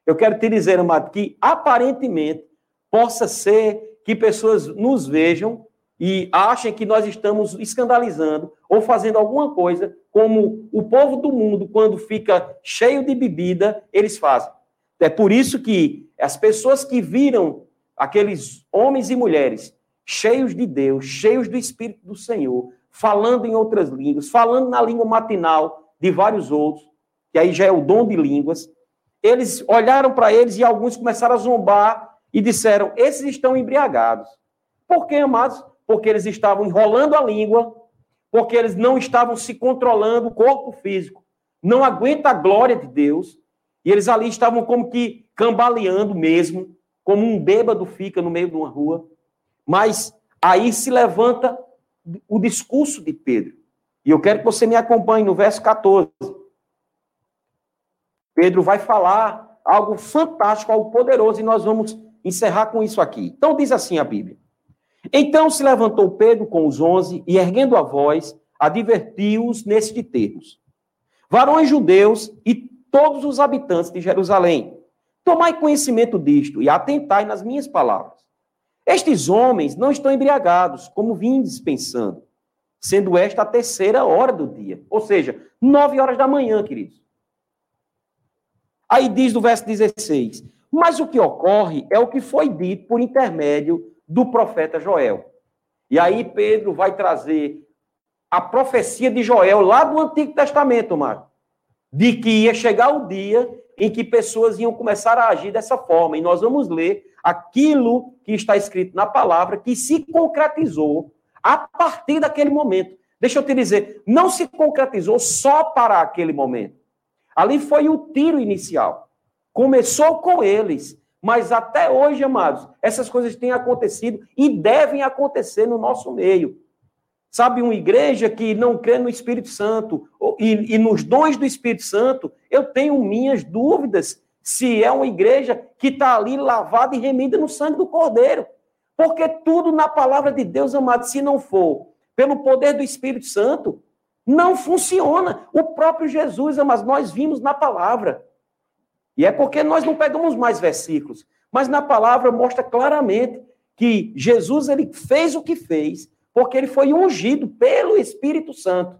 eu quero te dizer, amado, que aparentemente possa ser que pessoas nos vejam e achem que nós estamos escandalizando ou fazendo alguma coisa como o povo do mundo, quando fica cheio de bebida, eles fazem. É por isso que as pessoas que viram aqueles homens e mulheres cheios de Deus, cheios do Espírito do Senhor, falando em outras línguas, falando na língua matinal de vários outros, que aí já é o dom de línguas, eles olharam para eles e alguns começaram a zombar e disseram: esses estão embriagados. Por quê, amados? Porque eles estavam enrolando a língua, porque eles não estavam se controlando o corpo físico, não aguenta a glória de Deus, e eles ali estavam como que cambaleando mesmo, como um bêbado fica no meio de uma rua. Mas aí se levanta o discurso de Pedro. E eu quero que você me acompanhe no verso 14. Pedro vai falar algo fantástico, algo poderoso, e nós vamos encerrar com isso aqui. Então, diz assim a Bíblia: Então se levantou Pedro com os onze e, erguendo a voz, advertiu-os nestes termos: Varões judeus e todos os habitantes de Jerusalém, tomai conhecimento disto e atentai nas minhas palavras. Estes homens não estão embriagados, como vim dispensando, sendo esta a terceira hora do dia, ou seja, nove horas da manhã, queridos. Aí diz no verso 16: Mas o que ocorre é o que foi dito por intermédio do profeta Joel. E aí Pedro vai trazer a profecia de Joel lá do Antigo Testamento, Marco, de que ia chegar o dia em que pessoas iam começar a agir dessa forma. E nós vamos ler aquilo que está escrito na palavra que se concretizou a partir daquele momento. Deixa eu te dizer, não se concretizou só para aquele momento. Ali foi o tiro inicial. Começou com eles, mas até hoje, amados, essas coisas têm acontecido e devem acontecer no nosso meio. Sabe, uma igreja que não crê no Espírito Santo e, e nos dons do Espírito Santo, eu tenho minhas dúvidas se é uma igreja que está ali lavada e remida no sangue do Cordeiro. Porque tudo na palavra de Deus, amado, se não for pelo poder do Espírito Santo, não funciona. O próprio Jesus, mas nós vimos na palavra. E é porque nós não pegamos mais versículos, mas na palavra mostra claramente que Jesus ele fez o que fez, porque ele foi ungido pelo Espírito Santo.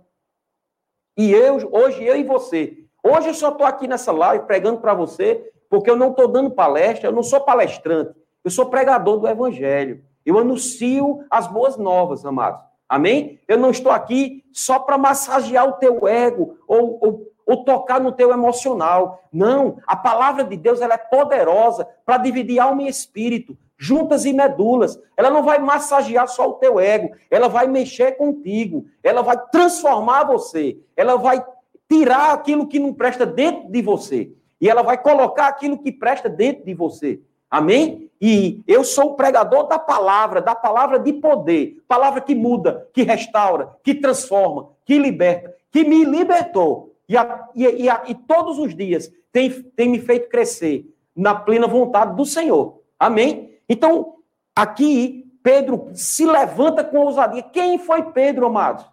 E eu, hoje eu e você, Hoje eu só estou aqui nessa live pregando para você, porque eu não estou dando palestra, eu não sou palestrante, eu sou pregador do Evangelho. Eu anuncio as boas novas, amados. Amém? Eu não estou aqui só para massagear o teu ego ou, ou, ou, tocar no teu emocional. Não, a palavra de Deus ela é poderosa para dividir alma e espírito, juntas e medulas. Ela não vai massagear só o teu ego, ela vai mexer contigo, ela vai transformar você, ela vai tirar aquilo que não presta dentro de você. E ela vai colocar aquilo que presta dentro de você. Amém? E eu sou o pregador da palavra, da palavra de poder, palavra que muda, que restaura, que transforma, que liberta, que me libertou. E, a, e, a, e todos os dias tem, tem me feito crescer na plena vontade do Senhor. Amém? Então, aqui, Pedro se levanta com ousadia. Quem foi Pedro, amados?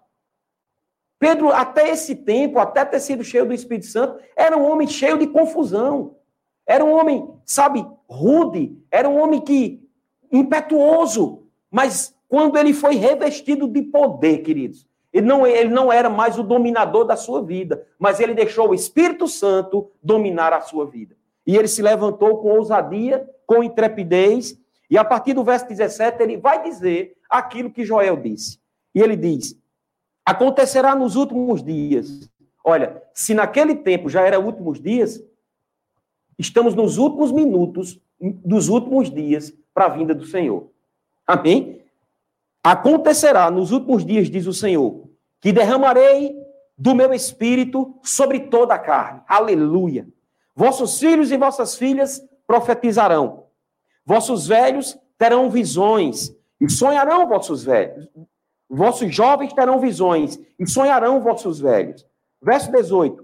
Pedro, até esse tempo, até ter sido cheio do Espírito Santo, era um homem cheio de confusão. Era um homem, sabe, rude. Era um homem que impetuoso. Mas quando ele foi revestido de poder, queridos, ele não, ele não era mais o dominador da sua vida, mas ele deixou o Espírito Santo dominar a sua vida. E ele se levantou com ousadia, com intrepidez, e a partir do verso 17 ele vai dizer aquilo que Joel disse. E ele diz: Acontecerá nos últimos dias. Olha, se naquele tempo já era últimos dias, estamos nos últimos minutos dos últimos dias para a vinda do Senhor. Amém? Acontecerá nos últimos dias, diz o Senhor, que derramarei do meu espírito sobre toda a carne. Aleluia. Vossos filhos e vossas filhas profetizarão. Vossos velhos terão visões e sonharão vossos velhos. Vossos jovens terão visões e sonharão vossos velhos. Verso 18.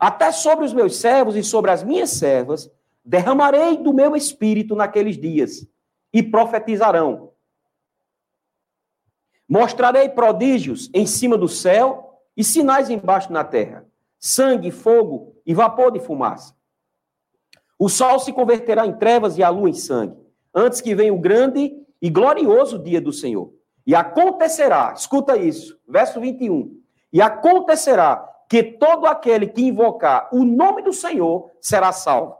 Até sobre os meus servos e sobre as minhas servas derramarei do meu espírito naqueles dias e profetizarão. Mostrarei prodígios em cima do céu e sinais embaixo na terra: sangue, fogo e vapor de fumaça. O sol se converterá em trevas e a lua em sangue, antes que venha o grande e glorioso dia do Senhor. E acontecerá, escuta isso, verso 21. E acontecerá que todo aquele que invocar o nome do Senhor será salvo.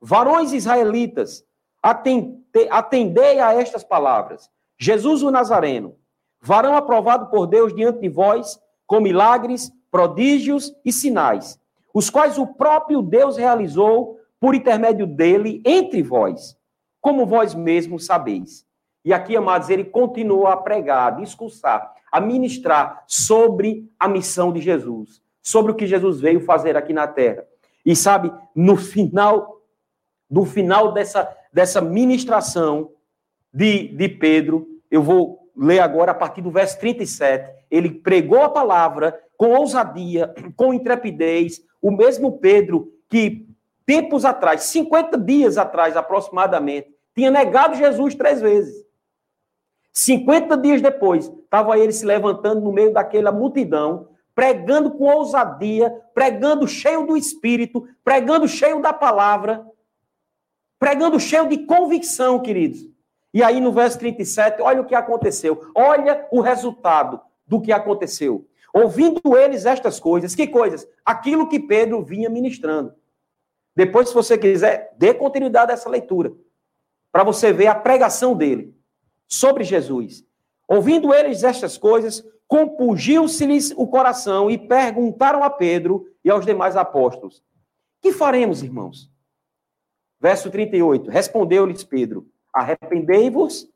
Varões israelitas, atendei a estas palavras. Jesus o Nazareno, varão aprovado por Deus diante de vós, com milagres, prodígios e sinais, os quais o próprio Deus realizou por intermédio dele entre vós, como vós mesmos sabeis. E aqui, amados, ele continuou a pregar, a discursar, a ministrar sobre a missão de Jesus, sobre o que Jesus veio fazer aqui na terra. E sabe, no final, no final dessa, dessa ministração de, de Pedro, eu vou ler agora a partir do verso 37. Ele pregou a palavra com ousadia, com intrepidez, o mesmo Pedro que tempos atrás, 50 dias atrás aproximadamente, tinha negado Jesus três vezes. 50 dias depois, estava ele se levantando no meio daquela multidão, pregando com ousadia, pregando cheio do Espírito, pregando cheio da palavra, pregando cheio de convicção, queridos. E aí no verso 37, olha o que aconteceu. Olha o resultado do que aconteceu. Ouvindo eles estas coisas, que coisas? Aquilo que Pedro vinha ministrando. Depois, se você quiser, dê continuidade a essa leitura, para você ver a pregação dele sobre Jesus. Ouvindo eles estas coisas, compungiu-se-lhes o coração e perguntaram a Pedro e aos demais apóstolos: Que faremos, irmãos? Verso 38: Respondeu-lhes Pedro: Arrependei-vos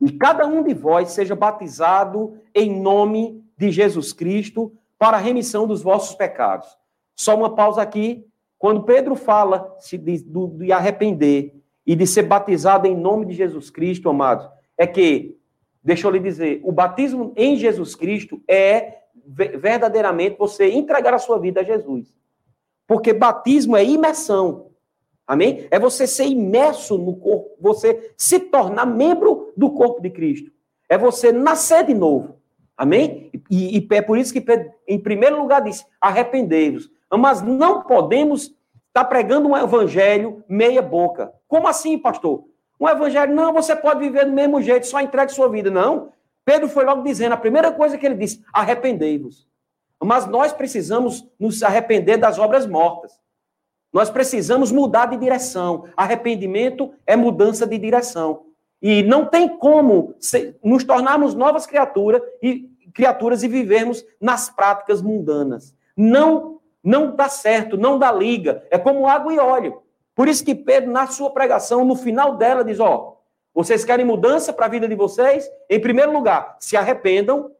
e cada um de vós seja batizado em nome de Jesus Cristo para a remissão dos vossos pecados. Só uma pausa aqui. Quando Pedro fala de, de arrepender e de ser batizado em nome de Jesus Cristo, amados, é que, deixa eu lhe dizer, o batismo em Jesus Cristo é verdadeiramente você entregar a sua vida a Jesus. Porque batismo é imersão. Amém? É você ser imerso no corpo, você se tornar membro do corpo de Cristo. É você nascer de novo. Amém? E, e é por isso que, em primeiro lugar, disse: arrependei-vos. Mas não podemos estar tá pregando um evangelho meia-boca. Como assim, pastor? Um evangelho, não, você pode viver do mesmo jeito, só entregue sua vida. Não. Pedro foi logo dizendo: a primeira coisa que ele disse: arrependei-vos. Mas nós precisamos nos arrepender das obras mortas. Nós precisamos mudar de direção. Arrependimento é mudança de direção. E não tem como nos tornarmos novas criaturas e, criaturas e vivermos nas práticas mundanas. Não, não dá certo, não dá liga. É como água e óleo. Por isso que Pedro, na sua pregação, no final dela, diz: Ó, vocês querem mudança para a vida de vocês? Em primeiro lugar, se arrependam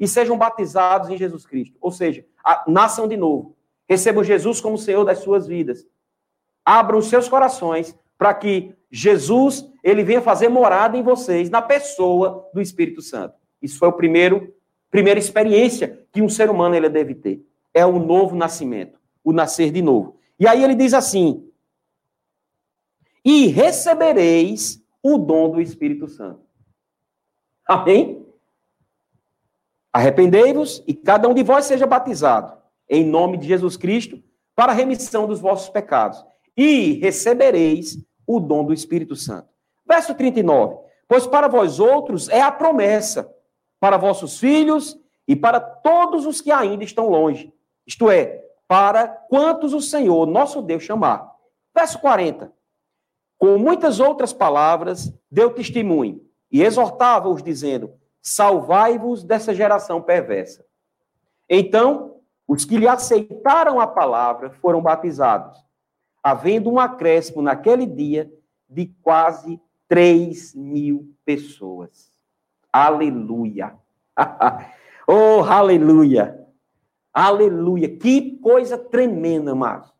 e sejam batizados em Jesus Cristo. Ou seja, nasçam de novo. Recebam Jesus como Senhor das suas vidas. Abram os seus corações para que Jesus ele venha fazer morada em vocês na pessoa do Espírito Santo. Isso foi o primeiro primeira experiência que um ser humano ele deve ter. É o novo nascimento, o nascer de novo. E aí ele diz assim: "E recebereis o dom do Espírito Santo". Amém? Arrependei-vos e cada um de vós seja batizado em nome de Jesus Cristo para a remissão dos vossos pecados e recebereis o dom do Espírito Santo. Verso 39. Pois para vós outros é a promessa, para vossos filhos e para todos os que ainda estão longe. Isto é, para quantos o Senhor, nosso Deus, chamar. Verso 40. Com muitas outras palavras, deu testemunho e exortava-os, dizendo: Salvai-vos dessa geração perversa. Então, os que lhe aceitaram a palavra foram batizados havendo um acréscimo naquele dia de quase 3 mil pessoas. Aleluia! oh, aleluia! Aleluia! Que coisa tremenda, amados.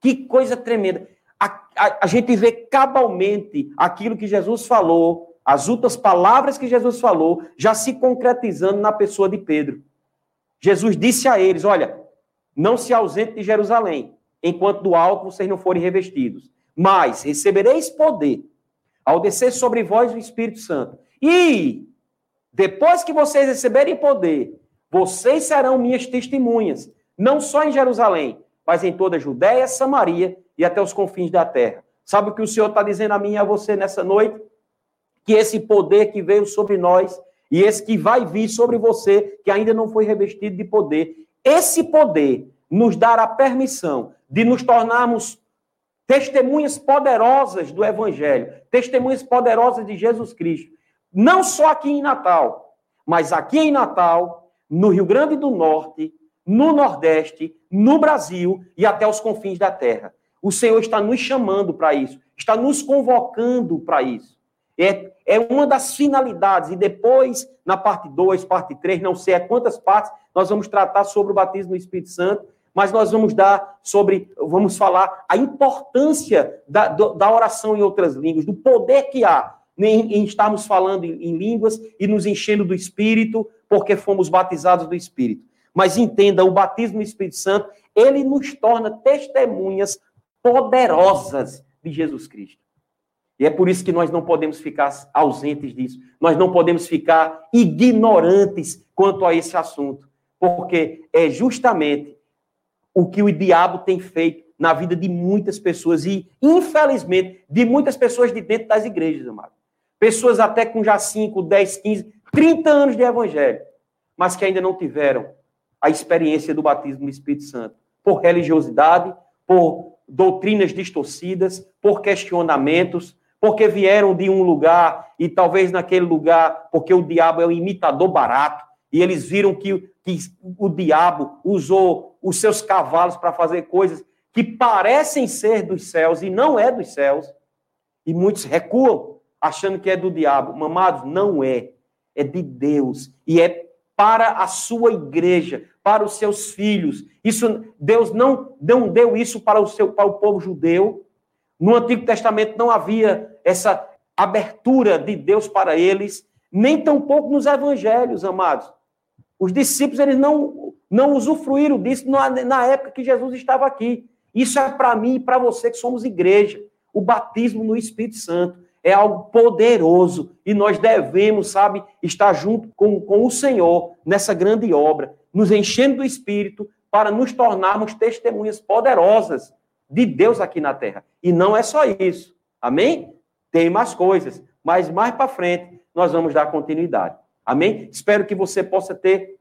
Que coisa tremenda. A, a, a, gente vê cabalmente aquilo que Jesus falou, as outras palavras que Jesus falou, já se concretizando na pessoa de Pedro. Jesus disse a eles: Olha, não se ausente de Jerusalém, enquanto do alto vocês não forem revestidos. Mas recebereis poder ao descer sobre vós o Espírito Santo. E depois que vocês receberem poder, vocês serão minhas testemunhas, não só em Jerusalém, mas em toda a Judéia, Samaria e até os confins da terra. Sabe o que o Senhor está dizendo a mim e a você nessa noite? Que esse poder que veio sobre nós e esse que vai vir sobre você, que ainda não foi revestido de poder, esse poder nos dará permissão de nos tornarmos testemunhas poderosas do Evangelho, testemunhas poderosas de Jesus Cristo. Não só aqui em Natal, mas aqui em Natal, no Rio Grande do Norte, no Nordeste, no Brasil e até os confins da terra. O Senhor está nos chamando para isso, está nos convocando para isso. É, é uma das finalidades, e depois, na parte 2, parte 3, não sei a quantas partes, nós vamos tratar sobre o batismo no Espírito Santo, mas nós vamos dar sobre, vamos falar a importância da, da oração em outras línguas, do poder que há em, em estarmos falando em, em línguas e nos enchendo do Espírito, porque fomos batizados do Espírito. Mas entenda, o batismo no Espírito Santo, ele nos torna testemunhas poderosas de Jesus Cristo. E é por isso que nós não podemos ficar ausentes disso. Nós não podemos ficar ignorantes quanto a esse assunto. Porque é justamente o que o diabo tem feito na vida de muitas pessoas e, infelizmente, de muitas pessoas de dentro das igrejas, amado. Pessoas até com já 5, 10, 15, 30 anos de evangelho, mas que ainda não tiveram a experiência do batismo no Espírito Santo, por religiosidade, por doutrinas distorcidas, por questionamentos, porque vieram de um lugar e talvez naquele lugar, porque o diabo é um imitador barato, e eles viram que, que o diabo usou os seus cavalos para fazer coisas que parecem ser dos céus e não é dos céus, e muitos recuam achando que é do diabo. Mamados, não é. É de Deus. E é para a sua igreja, para os seus filhos. Isso Deus não, não deu isso para o seu para o povo judeu. No Antigo Testamento não havia essa abertura de Deus para eles, nem tampouco nos evangelhos, amados. Os discípulos eles não não usufruíram disso na, na época que Jesus estava aqui. Isso é para mim e para você que somos igreja. O batismo no Espírito Santo é algo poderoso e nós devemos, sabe, estar junto com, com o Senhor nessa grande obra, nos enchendo do Espírito para nos tornarmos testemunhas poderosas de Deus aqui na terra. E não é só isso. Amém? Tem mais coisas, mas mais para frente nós vamos dar continuidade. Amém? Espero que você possa ter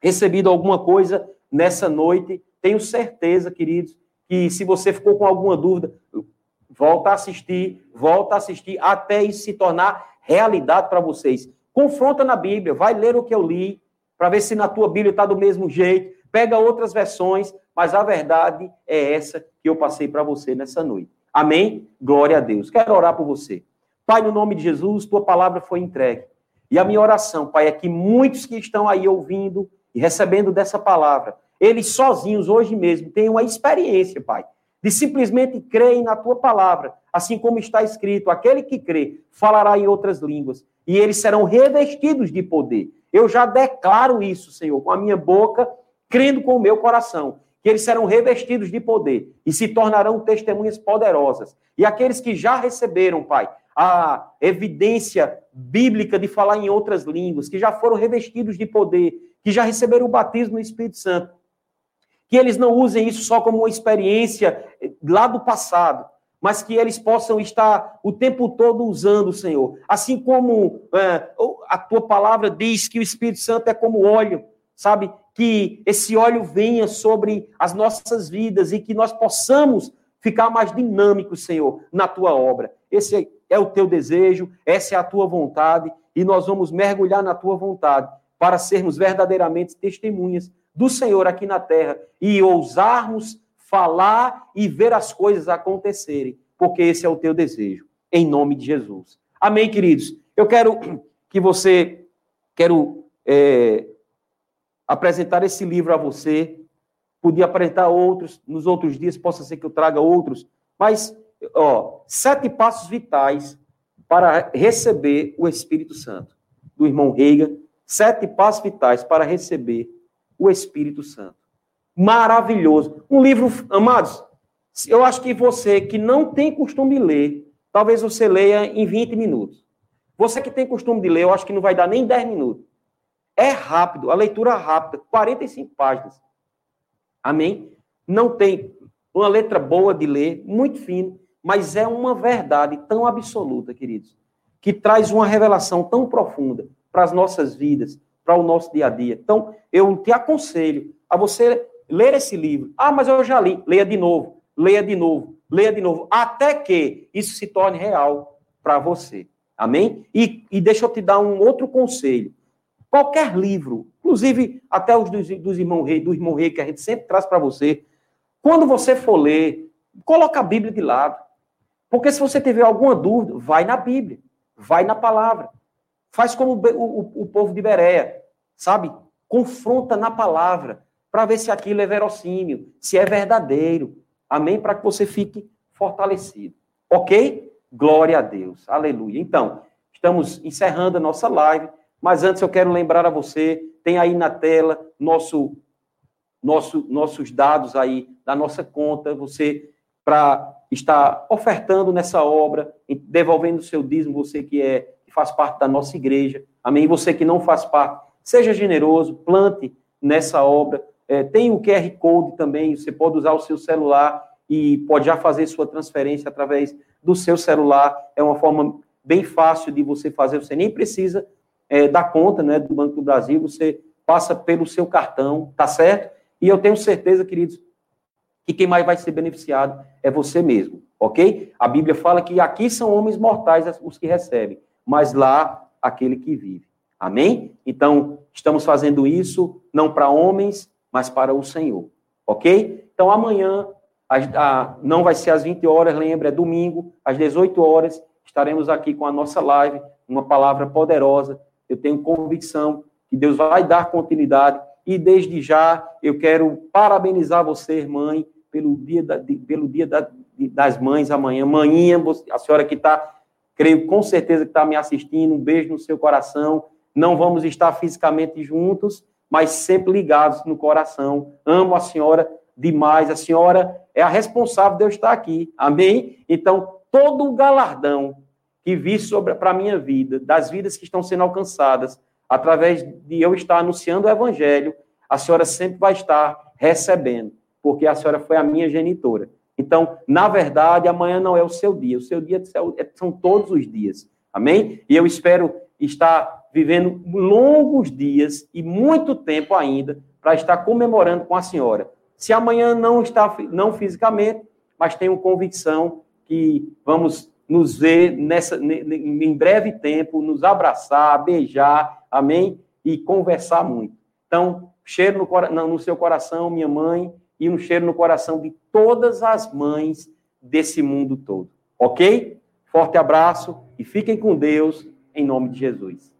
recebido alguma coisa nessa noite. Tenho certeza, queridos, que se você ficou com alguma dúvida, volta a assistir, volta a assistir, até isso se tornar realidade para vocês. Confronta na Bíblia, vai ler o que eu li, para ver se na tua Bíblia está do mesmo jeito. Pega outras versões, mas a verdade é essa que eu passei para você nessa noite. Amém? Glória a Deus. Quero orar por você. Pai, no nome de Jesus, tua palavra foi entregue. E a minha oração, Pai, é que muitos que estão aí ouvindo e recebendo dessa palavra, eles sozinhos hoje mesmo tenham a experiência, Pai, de simplesmente crerem na tua palavra, assim como está escrito: aquele que crê falará em outras línguas, e eles serão revestidos de poder. Eu já declaro isso, Senhor, com a minha boca, crendo com o meu coração, que eles serão revestidos de poder e se tornarão testemunhas poderosas. E aqueles que já receberam, Pai, a evidência bíblica de falar em outras línguas, que já foram revestidos de poder, que já receberam o batismo no Espírito Santo, que eles não usem isso só como uma experiência lá do passado, mas que eles possam estar o tempo todo usando, Senhor. Assim como é, a tua palavra diz que o Espírito Santo é como óleo, sabe? Que esse óleo venha sobre as nossas vidas e que nós possamos ficar mais dinâmicos, Senhor, na tua obra. Esse é o teu desejo, essa é a tua vontade, e nós vamos mergulhar na tua vontade para sermos verdadeiramente testemunhas do Senhor aqui na terra e ousarmos falar e ver as coisas acontecerem, porque esse é o teu desejo, em nome de Jesus. Amém, queridos? Eu quero que você, quero é, apresentar esse livro a você, podia apresentar outros, nos outros dias possa ser que eu traga outros, mas, ó, sete passos vitais para receber o Espírito Santo, do irmão Reiga, sete passos vitais para receber o Espírito Santo. Maravilhoso. Um livro, amados, eu acho que você que não tem costume de ler, talvez você leia em 20 minutos. Você que tem costume de ler, eu acho que não vai dar nem 10 minutos. É rápido, a leitura rápida, 45 páginas. Amém? Não tem uma letra boa de ler, muito fino, mas é uma verdade tão absoluta, queridos, que traz uma revelação tão profunda para as nossas vidas, para o nosso dia a dia. Então, eu te aconselho a você ler esse livro. Ah, mas eu já li. Leia de novo, leia de novo, leia de novo, até que isso se torne real para você. Amém? E, e deixa eu te dar um outro conselho. Qualquer livro, inclusive até os dos, dos irmãos rei, do irmão rei que a gente sempre traz para você, quando você for ler, coloca a Bíblia de lado. Porque se você tiver alguma dúvida, vai na Bíblia, vai na palavra. Faz como o, o, o povo de Berea, sabe? Confronta na palavra, para ver se aquilo é verossímil, se é verdadeiro. Amém? Para que você fique fortalecido. Ok? Glória a Deus. Aleluia. Então, estamos encerrando a nossa live, mas antes eu quero lembrar a você, tem aí na tela nosso nosso, nossos dados aí da nossa conta, você para estar ofertando nessa obra, devolvendo o seu dízimo, você que é faz parte da nossa igreja, amém? Você que não faz parte, seja generoso, plante nessa obra. É, tem o QR Code também, você pode usar o seu celular e pode já fazer sua transferência através do seu celular. É uma forma bem fácil de você fazer, você nem precisa é, dar conta né, do Banco do Brasil, você passa pelo seu cartão, tá certo? E eu tenho certeza, queridos, que quem mais vai ser beneficiado é você mesmo, ok? A Bíblia fala que aqui são homens mortais os que recebem, mas lá aquele que vive. Amém? Então, estamos fazendo isso não para homens, mas para o Senhor, ok? Então, amanhã, a, não vai ser às 20 horas, lembra, é domingo, às 18 horas, estaremos aqui com a nossa live, uma palavra poderosa. Eu tenho convicção que Deus vai dar continuidade e desde já eu quero parabenizar você, mãe, pelo dia, da, de, pelo dia da, de, das mães amanhã. Manhinha, a senhora que está, creio com certeza que está me assistindo, um beijo no seu coração. Não vamos estar fisicamente juntos, mas sempre ligados no coração. Amo a senhora demais. A senhora é a responsável de eu estar aqui. Amém? Então, todo o galardão que vi sobre para a minha vida, das vidas que estão sendo alcançadas, através de eu estar anunciando o evangelho, a senhora sempre vai estar recebendo, porque a senhora foi a minha genitora. Então, na verdade, amanhã não é o seu dia, o seu dia é, são todos os dias. Amém? E eu espero estar vivendo longos dias e muito tempo ainda para estar comemorando com a senhora. Se amanhã não está não fisicamente, mas tenho convicção que vamos nos ver nessa, em breve tempo, nos abraçar, beijar, amém? E conversar muito. Então, cheiro no, no seu coração, minha mãe, e um cheiro no coração de todas as mães desse mundo todo. Ok? Forte abraço e fiquem com Deus, em nome de Jesus.